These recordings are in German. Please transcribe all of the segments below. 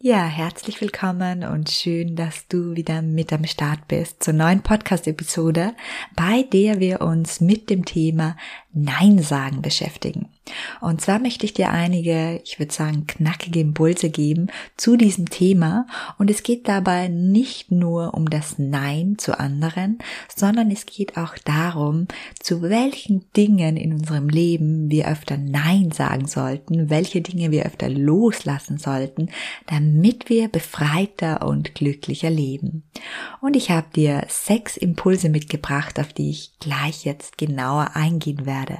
Ja, herzlich willkommen und schön, dass du wieder mit am Start bist zur neuen Podcast-Episode, bei der wir uns mit dem Thema Nein sagen beschäftigen. Und zwar möchte ich dir einige, ich würde sagen, knackige Impulse geben zu diesem Thema. Und es geht dabei nicht nur um das Nein zu anderen, sondern es geht auch darum, zu welchen Dingen in unserem Leben wir öfter Nein sagen sollten, welche Dinge wir öfter loslassen sollten, damit wir befreiter und glücklicher leben. Und ich habe dir sechs Impulse mitgebracht, auf die ich gleich jetzt genauer eingehen werde.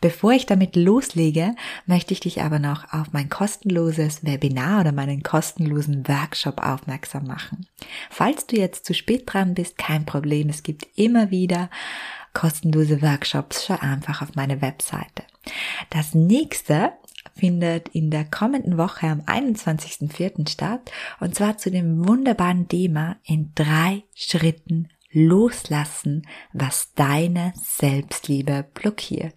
Bevor ich damit loslege, möchte ich dich aber noch auf mein kostenloses Webinar oder meinen kostenlosen Workshop aufmerksam machen. Falls du jetzt zu spät dran bist, kein Problem, es gibt immer wieder kostenlose Workshops, schau einfach auf meine Webseite. Das nächste findet in der kommenden Woche am 21.04. statt und zwar zu dem wunderbaren Thema in drei Schritten loslassen, was deine Selbstliebe blockiert.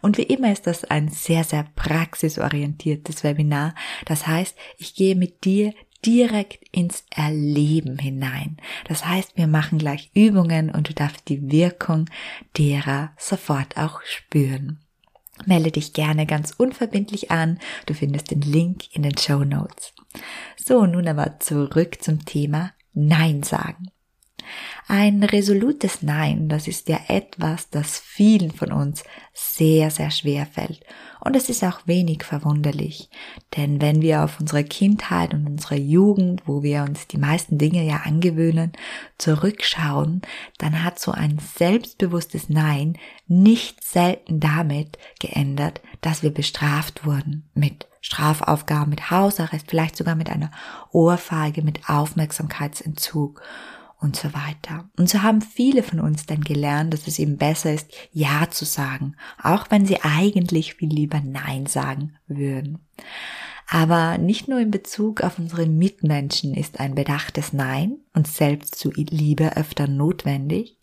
Und wie immer ist das ein sehr, sehr praxisorientiertes Webinar. Das heißt, ich gehe mit dir direkt ins Erleben hinein. Das heißt, wir machen gleich Übungen und du darfst die Wirkung derer sofort auch spüren. Melde dich gerne ganz unverbindlich an. Du findest den Link in den Show Notes. So, nun aber zurück zum Thema Nein sagen. Ein resolutes Nein, das ist ja etwas, das vielen von uns sehr, sehr schwer fällt. Und es ist auch wenig verwunderlich. Denn wenn wir auf unsere Kindheit und unsere Jugend, wo wir uns die meisten Dinge ja angewöhnen, zurückschauen, dann hat so ein selbstbewusstes Nein nicht selten damit geändert, dass wir bestraft wurden mit Strafaufgaben, mit Hausarrest, vielleicht sogar mit einer Ohrfeige, mit Aufmerksamkeitsentzug und so weiter. Und so haben viele von uns dann gelernt, dass es eben besser ist, Ja zu sagen, auch wenn sie eigentlich viel lieber Nein sagen würden. Aber nicht nur in Bezug auf unsere Mitmenschen ist ein bedachtes Nein und selbst zu Liebe öfter notwendig,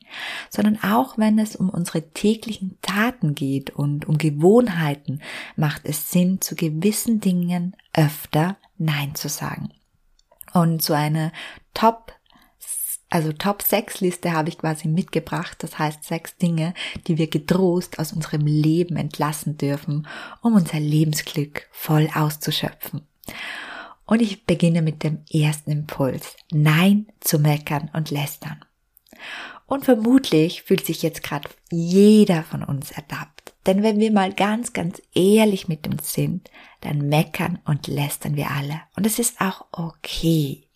sondern auch wenn es um unsere täglichen Taten geht und um Gewohnheiten, macht es Sinn, zu gewissen Dingen öfter Nein zu sagen. Und so eine Top also Top 6 Liste habe ich quasi mitgebracht. Das heißt sechs Dinge, die wir getrost aus unserem Leben entlassen dürfen, um unser Lebensglück voll auszuschöpfen. Und ich beginne mit dem ersten Impuls. Nein zu meckern und lästern. Und vermutlich fühlt sich jetzt gerade jeder von uns ertappt. Denn wenn wir mal ganz, ganz ehrlich mit uns sind, dann meckern und lästern wir alle. Und es ist auch okay.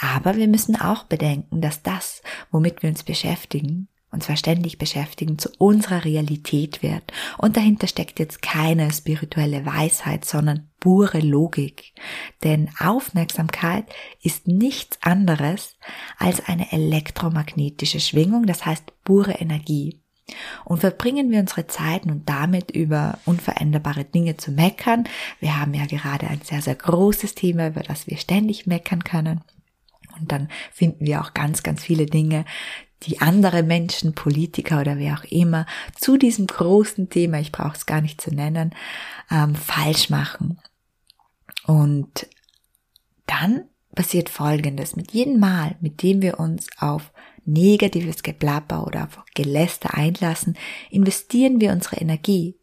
Aber wir müssen auch bedenken, dass das, womit wir uns beschäftigen, und zwar ständig beschäftigen, zu unserer Realität wird. Und dahinter steckt jetzt keine spirituelle Weisheit, sondern pure Logik. Denn Aufmerksamkeit ist nichts anderes als eine elektromagnetische Schwingung, das heißt pure Energie. Und verbringen wir unsere Zeit nun damit über unveränderbare Dinge zu meckern. Wir haben ja gerade ein sehr, sehr großes Thema, über das wir ständig meckern können. Und dann finden wir auch ganz, ganz viele Dinge, die andere Menschen, Politiker oder wer auch immer zu diesem großen Thema, ich brauche es gar nicht zu nennen, ähm, falsch machen. Und dann passiert Folgendes. Mit jedem Mal, mit dem wir uns auf negatives Geplapper oder auf Geläster einlassen, investieren wir unsere Energie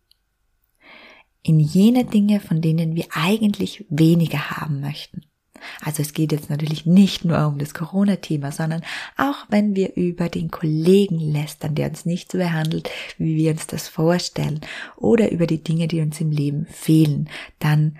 in jene Dinge, von denen wir eigentlich weniger haben möchten. Also es geht jetzt natürlich nicht nur um das Corona-Thema, sondern auch wenn wir über den Kollegen lästern, der uns nicht so behandelt, wie wir uns das vorstellen, oder über die Dinge, die uns im Leben fehlen, dann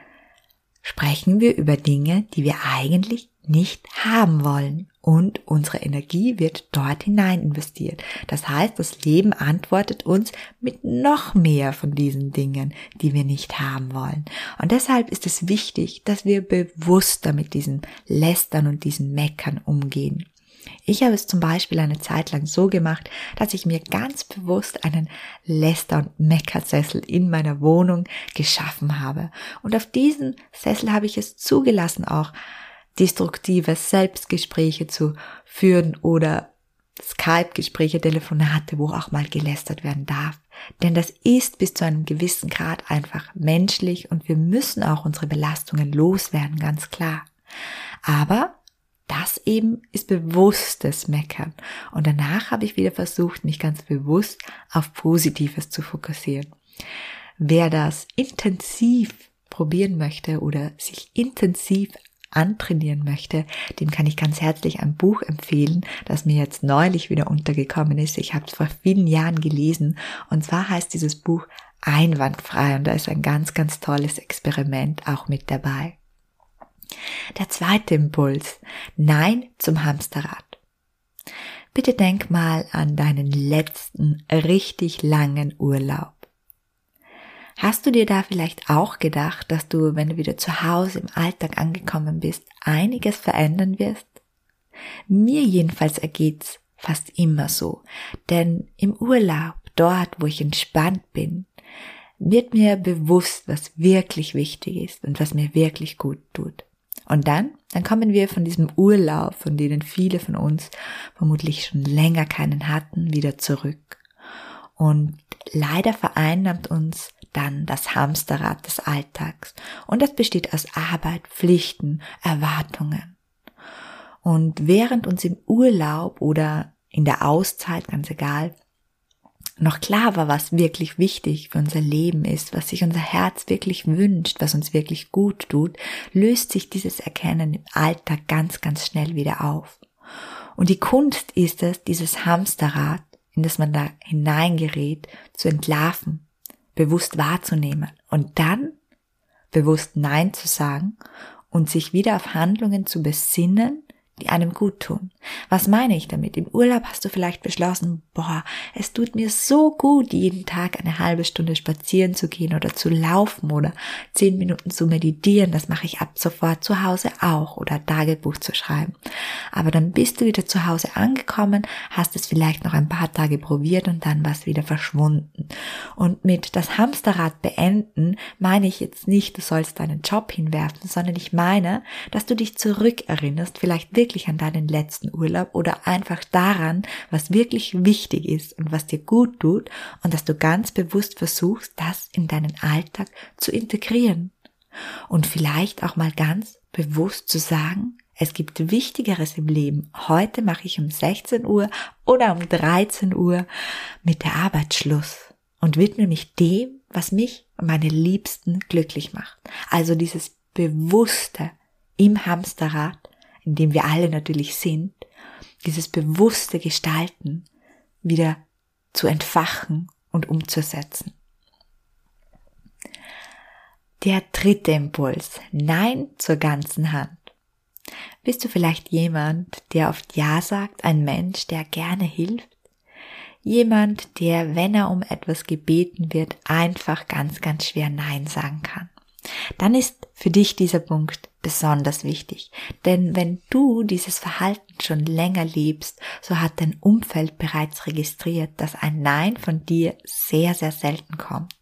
sprechen wir über Dinge, die wir eigentlich nicht haben wollen und unsere Energie wird dort hinein investiert. Das heißt, das Leben antwortet uns mit noch mehr von diesen Dingen, die wir nicht haben wollen. Und deshalb ist es wichtig, dass wir bewusster mit diesen Lästern und diesen Meckern umgehen. Ich habe es zum Beispiel eine Zeit lang so gemacht, dass ich mir ganz bewusst einen Läster- und Meckersessel in meiner Wohnung geschaffen habe. Und auf diesen Sessel habe ich es zugelassen, auch destruktive Selbstgespräche zu führen oder Skype-Gespräche, Telefonate, wo auch mal gelästert werden darf. Denn das ist bis zu einem gewissen Grad einfach menschlich und wir müssen auch unsere Belastungen loswerden, ganz klar. Aber das eben ist bewusstes Meckern. Und danach habe ich wieder versucht, mich ganz bewusst auf Positives zu fokussieren. Wer das intensiv probieren möchte oder sich intensiv antrainieren möchte, dem kann ich ganz herzlich ein Buch empfehlen, das mir jetzt neulich wieder untergekommen ist. Ich habe es vor vielen Jahren gelesen und zwar heißt dieses Buch Einwandfrei und da ist ein ganz, ganz tolles Experiment auch mit dabei. Der zweite Impuls. Nein zum Hamsterrad. Bitte denk mal an deinen letzten richtig langen Urlaub. Hast du dir da vielleicht auch gedacht, dass du, wenn du wieder zu Hause im Alltag angekommen bist, einiges verändern wirst? Mir jedenfalls ergeht's fast immer so, denn im Urlaub, dort, wo ich entspannt bin, wird mir bewusst, was wirklich wichtig ist und was mir wirklich gut tut. Und dann, dann kommen wir von diesem Urlaub, von denen viele von uns vermutlich schon länger keinen hatten, wieder zurück. Und leider vereinnahmt uns dann das Hamsterrad des Alltags. Und das besteht aus Arbeit, Pflichten, Erwartungen. Und während uns im Urlaub oder in der Auszeit, ganz egal, noch klar war, was wirklich wichtig für unser Leben ist, was sich unser Herz wirklich wünscht, was uns wirklich gut tut, löst sich dieses Erkennen im Alltag ganz, ganz schnell wieder auf. Und die Kunst ist es, dieses Hamsterrad, in das man da hineingerät, zu entlarven, bewusst wahrzunehmen und dann bewusst Nein zu sagen und sich wieder auf Handlungen zu besinnen, die einem gut tun. Was meine ich damit? Im Urlaub hast du vielleicht beschlossen, boah, es tut mir so gut, jeden Tag eine halbe Stunde spazieren zu gehen oder zu laufen oder zehn Minuten zu meditieren. Das mache ich ab sofort zu Hause auch oder Tagebuch zu schreiben. Aber dann bist du wieder zu Hause angekommen, hast es vielleicht noch ein paar Tage probiert und dann war es wieder verschwunden. Und mit das Hamsterrad beenden meine ich jetzt nicht, du sollst deinen Job hinwerfen, sondern ich meine, dass du dich zurückerinnerst, vielleicht wirklich an deinen letzten Urlaub oder einfach daran, was wirklich wichtig ist und was dir gut tut und dass du ganz bewusst versuchst, das in deinen Alltag zu integrieren. Und vielleicht auch mal ganz bewusst zu sagen, es gibt Wichtigeres im Leben. Heute mache ich um 16 Uhr oder um 13 Uhr mit der Arbeit Schluss und widme mich dem, was mich und meine Liebsten glücklich macht. Also dieses bewusste im Hamsterrad in dem wir alle natürlich sind, dieses bewusste Gestalten wieder zu entfachen und umzusetzen. Der dritte Impuls. Nein zur ganzen Hand. Bist du vielleicht jemand, der oft Ja sagt, ein Mensch, der gerne hilft? Jemand, der, wenn er um etwas gebeten wird, einfach ganz, ganz schwer Nein sagen kann. Dann ist für dich dieser Punkt besonders wichtig. Denn wenn du dieses Verhalten schon länger lebst, so hat dein Umfeld bereits registriert, dass ein Nein von dir sehr, sehr selten kommt.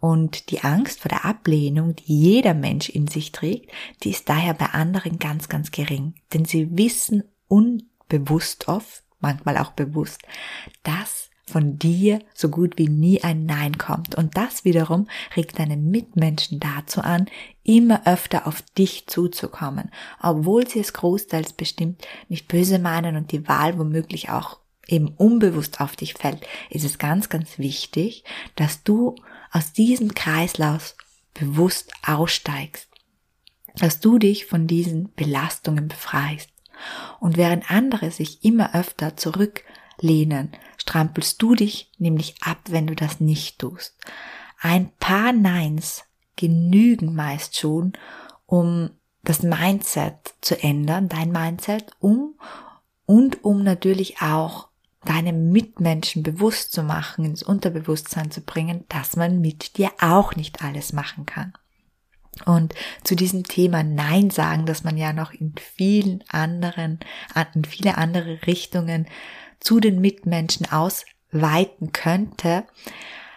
Und die Angst vor der Ablehnung, die jeder Mensch in sich trägt, die ist daher bei anderen ganz, ganz gering. Denn sie wissen unbewusst oft, manchmal auch bewusst, dass von dir so gut wie nie ein Nein kommt. Und das wiederum regt deine Mitmenschen dazu an, immer öfter auf dich zuzukommen, obwohl sie es großteils bestimmt nicht böse meinen und die Wahl womöglich auch eben unbewusst auf dich fällt, ist es ganz, ganz wichtig, dass du aus diesem Kreislauf bewusst aussteigst, dass du dich von diesen Belastungen befreist. Und während andere sich immer öfter zurücklehnen, strampelst du dich nämlich ab, wenn du das nicht tust. Ein paar Neins genügen meist schon, um das Mindset zu ändern, dein Mindset, um und um natürlich auch deine Mitmenschen bewusst zu machen, ins Unterbewusstsein zu bringen, dass man mit dir auch nicht alles machen kann. Und zu diesem Thema Nein sagen, dass man ja noch in vielen anderen, in viele andere Richtungen zu den Mitmenschen ausweiten könnte,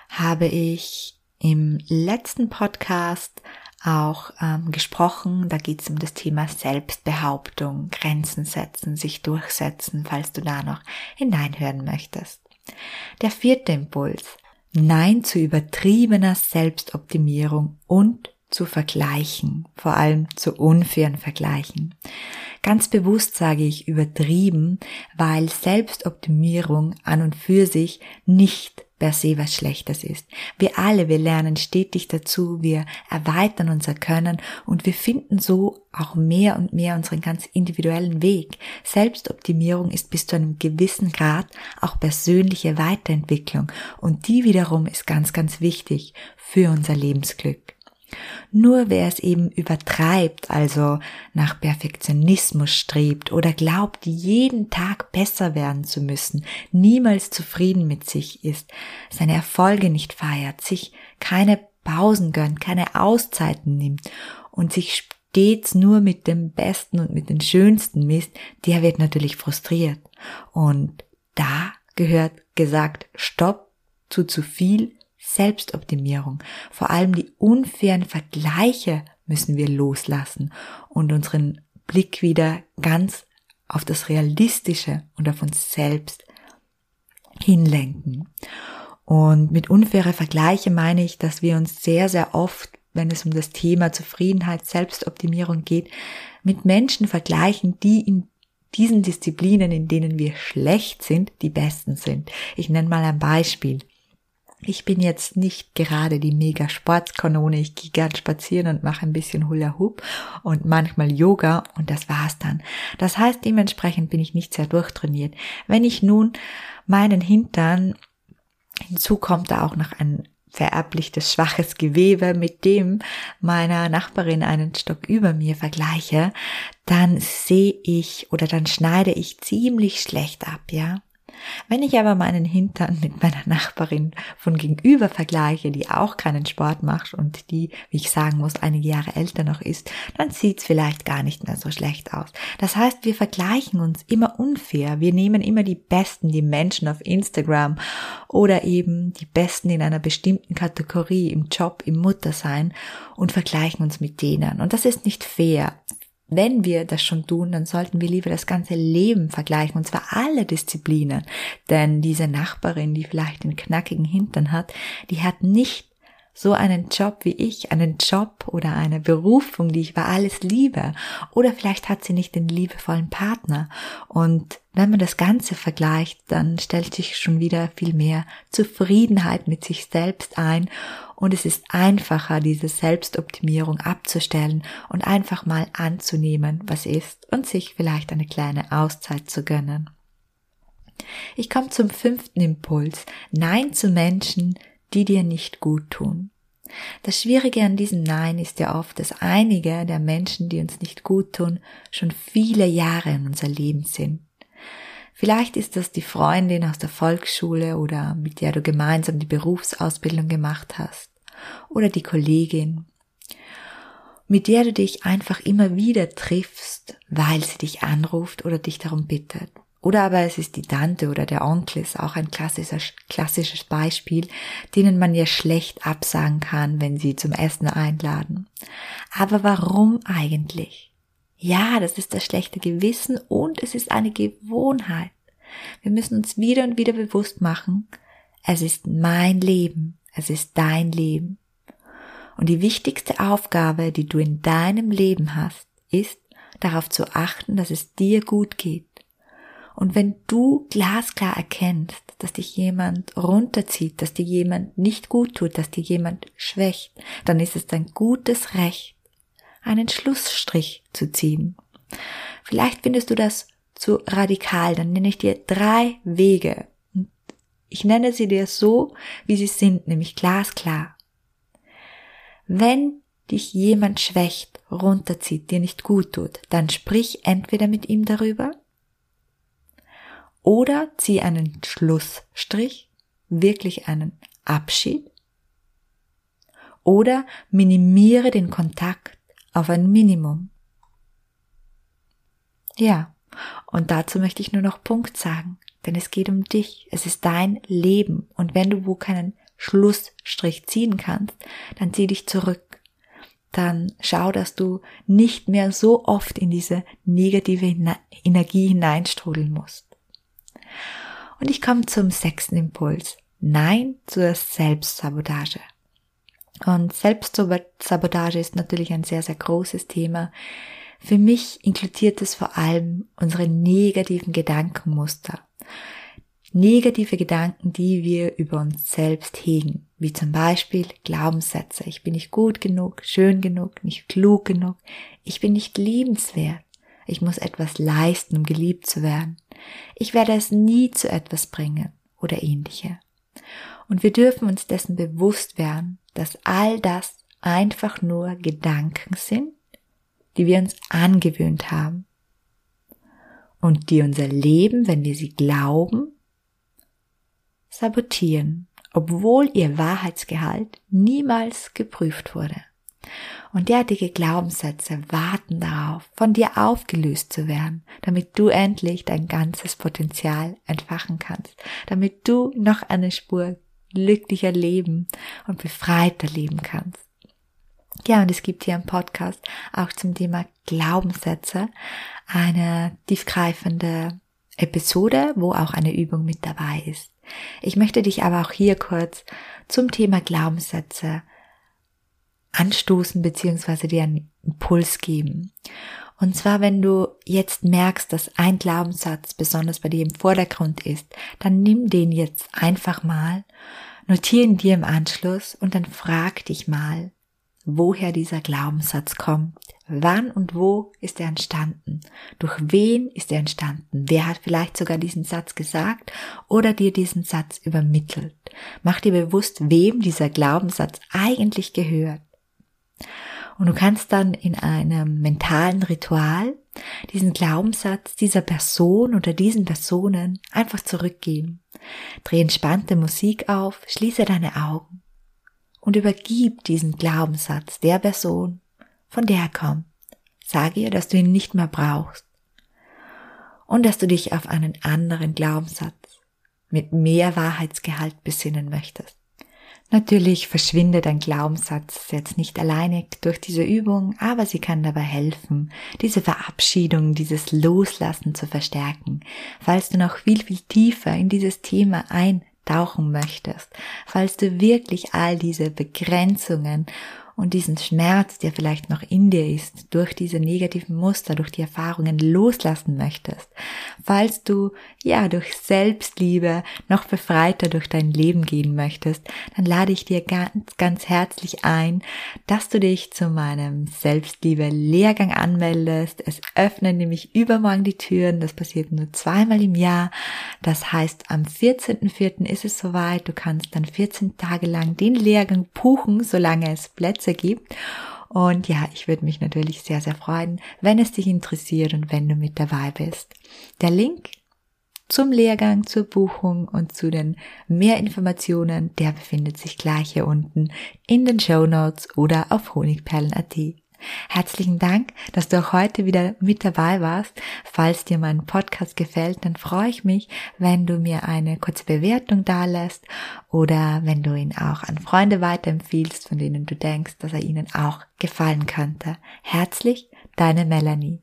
habe ich im letzten Podcast auch ähm, gesprochen. Da geht es um das Thema Selbstbehauptung, Grenzen setzen, sich durchsetzen, falls du da noch hineinhören möchtest. Der vierte Impuls. Nein zu übertriebener Selbstoptimierung und zu vergleichen, vor allem zu unfairen Vergleichen. Ganz bewusst sage ich übertrieben, weil Selbstoptimierung an und für sich nicht per se was Schlechtes ist. Wir alle, wir lernen stetig dazu, wir erweitern unser Können und wir finden so auch mehr und mehr unseren ganz individuellen Weg. Selbstoptimierung ist bis zu einem gewissen Grad auch persönliche Weiterentwicklung und die wiederum ist ganz, ganz wichtig für unser Lebensglück. Nur wer es eben übertreibt, also nach Perfektionismus strebt oder glaubt, jeden Tag besser werden zu müssen, niemals zufrieden mit sich ist, seine Erfolge nicht feiert, sich keine Pausen gönnt, keine Auszeiten nimmt und sich stets nur mit dem Besten und mit den Schönsten misst, der wird natürlich frustriert. Und da gehört gesagt, stopp zu zu viel Selbstoptimierung, vor allem die unfairen Vergleiche müssen wir loslassen und unseren Blick wieder ganz auf das Realistische und auf uns selbst hinlenken. Und mit unfaire Vergleiche meine ich, dass wir uns sehr, sehr oft, wenn es um das Thema Zufriedenheit, Selbstoptimierung geht, mit Menschen vergleichen, die in diesen Disziplinen, in denen wir schlecht sind, die besten sind. Ich nenne mal ein Beispiel. Ich bin jetzt nicht gerade die mega Sportskanone. Ich gehe gern spazieren und mache ein bisschen Hula Hoop und manchmal Yoga und das war's dann. Das heißt, dementsprechend bin ich nicht sehr durchtrainiert. Wenn ich nun meinen Hintern, hinzu kommt da auch noch ein vererblichtes schwaches Gewebe mit dem meiner Nachbarin einen Stock über mir vergleiche, dann sehe ich oder dann schneide ich ziemlich schlecht ab, ja. Wenn ich aber meinen Hintern mit meiner Nachbarin von gegenüber vergleiche, die auch keinen Sport macht und die, wie ich sagen muss, einige Jahre älter noch ist, dann sieht's vielleicht gar nicht mehr so schlecht aus. Das heißt, wir vergleichen uns immer unfair. Wir nehmen immer die Besten, die Menschen auf Instagram oder eben die Besten in einer bestimmten Kategorie im Job, im Muttersein und vergleichen uns mit denen. Und das ist nicht fair wenn wir das schon tun, dann sollten wir lieber das ganze Leben vergleichen, und zwar alle Disziplinen. Denn diese Nachbarin, die vielleicht einen knackigen Hintern hat, die hat nicht so einen Job wie ich, einen Job oder eine Berufung, die ich über alles liebe. Oder vielleicht hat sie nicht den liebevollen Partner. Und wenn man das Ganze vergleicht, dann stellt sich schon wieder viel mehr Zufriedenheit mit sich selbst ein und es ist einfacher, diese Selbstoptimierung abzustellen und einfach mal anzunehmen, was ist und sich vielleicht eine kleine Auszeit zu gönnen. Ich komme zum fünften Impuls. Nein zu Menschen, die dir nicht gut tun. Das Schwierige an diesem Nein ist ja oft, dass einige der Menschen, die uns nicht gut tun, schon viele Jahre in unser Leben sind. Vielleicht ist das die Freundin aus der Volksschule oder mit der du gemeinsam die Berufsausbildung gemacht hast oder die Kollegin, mit der du dich einfach immer wieder triffst, weil sie dich anruft oder dich darum bittet. Oder aber es ist die Tante oder der Onkel, ist auch ein klassisches, klassisches Beispiel, denen man ja schlecht absagen kann, wenn sie zum Essen einladen. Aber warum eigentlich? Ja, das ist das schlechte Gewissen und es ist eine Gewohnheit. Wir müssen uns wieder und wieder bewusst machen, es ist mein Leben. Es ist dein Leben. Und die wichtigste Aufgabe, die du in deinem Leben hast, ist darauf zu achten, dass es dir gut geht. Und wenn du glasklar erkennst, dass dich jemand runterzieht, dass dir jemand nicht gut tut, dass dir jemand schwächt, dann ist es dein gutes Recht, einen Schlussstrich zu ziehen. Vielleicht findest du das zu radikal, dann nenne ich dir drei Wege, ich nenne sie dir so, wie sie sind, nämlich glasklar. Wenn dich jemand schwächt, runterzieht, dir nicht gut tut, dann sprich entweder mit ihm darüber oder zieh einen Schlussstrich, wirklich einen Abschied oder minimiere den Kontakt auf ein Minimum. Ja, und dazu möchte ich nur noch Punkt sagen, denn es geht um dich, es ist dein Leben und wenn du wo keinen Schlussstrich ziehen kannst, dann zieh dich zurück. Dann schau, dass du nicht mehr so oft in diese negative Energie hineinstrudeln musst. Und ich komme zum sechsten Impuls. Nein zur Selbstsabotage. Und Selbstsabotage ist natürlich ein sehr, sehr großes Thema. Für mich inkludiert es vor allem unsere negativen Gedankenmuster. Negative Gedanken, die wir über uns selbst hegen, wie zum Beispiel Glaubenssätze. Ich bin nicht gut genug, schön genug, nicht klug genug. Ich bin nicht liebenswert. Ich muss etwas leisten, um geliebt zu werden. Ich werde es nie zu etwas bringen oder ähnliche. Und wir dürfen uns dessen bewusst werden, dass all das einfach nur Gedanken sind, die wir uns angewöhnt haben und die unser Leben, wenn wir sie glauben, sabotieren, obwohl ihr Wahrheitsgehalt niemals geprüft wurde. Und derartige Glaubenssätze warten darauf, von dir aufgelöst zu werden, damit du endlich dein ganzes Potenzial entfachen kannst, damit du noch eine Spur glücklicher leben und befreiter leben kannst. Ja, und es gibt hier im Podcast auch zum Thema Glaubenssätze eine tiefgreifende Episode, wo auch eine Übung mit dabei ist. Ich möchte dich aber auch hier kurz zum Thema Glaubenssätze anstoßen bzw. dir einen Impuls geben. Und zwar, wenn du jetzt merkst, dass ein Glaubenssatz besonders bei dir im Vordergrund ist, dann nimm den jetzt einfach mal, notiere ihn dir im Anschluss und dann frag dich mal, woher dieser Glaubenssatz kommt. Wann und wo ist er entstanden? Durch wen ist er entstanden? Wer hat vielleicht sogar diesen Satz gesagt oder dir diesen Satz übermittelt? Mach dir bewusst, wem dieser Glaubenssatz eigentlich gehört. Und du kannst dann in einem mentalen Ritual diesen Glaubenssatz dieser Person oder diesen Personen einfach zurückgeben. Dreh entspannte Musik auf, schließe deine Augen und übergib diesen Glaubenssatz der Person, von der er kommt. Sage ihr, dass du ihn nicht mehr brauchst und dass du dich auf einen anderen Glaubenssatz mit mehr Wahrheitsgehalt besinnen möchtest. Natürlich verschwindet ein Glaubenssatz jetzt nicht alleine durch diese Übung, aber sie kann dabei helfen, diese Verabschiedung, dieses Loslassen zu verstärken. Falls du noch viel, viel tiefer in dieses Thema eintauchen möchtest, falls du wirklich all diese Begrenzungen und diesen Schmerz, der vielleicht noch in dir ist, durch diese negativen Muster, durch die Erfahrungen loslassen möchtest, falls du ja durch Selbstliebe noch befreiter durch dein Leben gehen möchtest, dann lade ich dir ganz, ganz herzlich ein, dass du dich zu meinem Selbstliebe-Lehrgang anmeldest. Es öffnen nämlich übermorgen die Türen, das passiert nur zweimal im Jahr. Das heißt, am 14.04. ist es soweit, du kannst dann 14 Tage lang den Lehrgang buchen, solange es Plätze Plätze gibt. Und ja, ich würde mich natürlich sehr, sehr freuen, wenn es dich interessiert und wenn du mit dabei bist. Der Link zum Lehrgang, zur Buchung und zu den mehr Informationen, der befindet sich gleich hier unten in den Show Notes oder auf honigperlen.at. Herzlichen Dank, dass du auch heute wieder mit dabei warst. Falls dir mein Podcast gefällt, dann freue ich mich, wenn du mir eine kurze Bewertung dalässt oder wenn du ihn auch an Freunde weiterempfiehlst, von denen du denkst, dass er ihnen auch gefallen könnte. Herzlich, deine Melanie.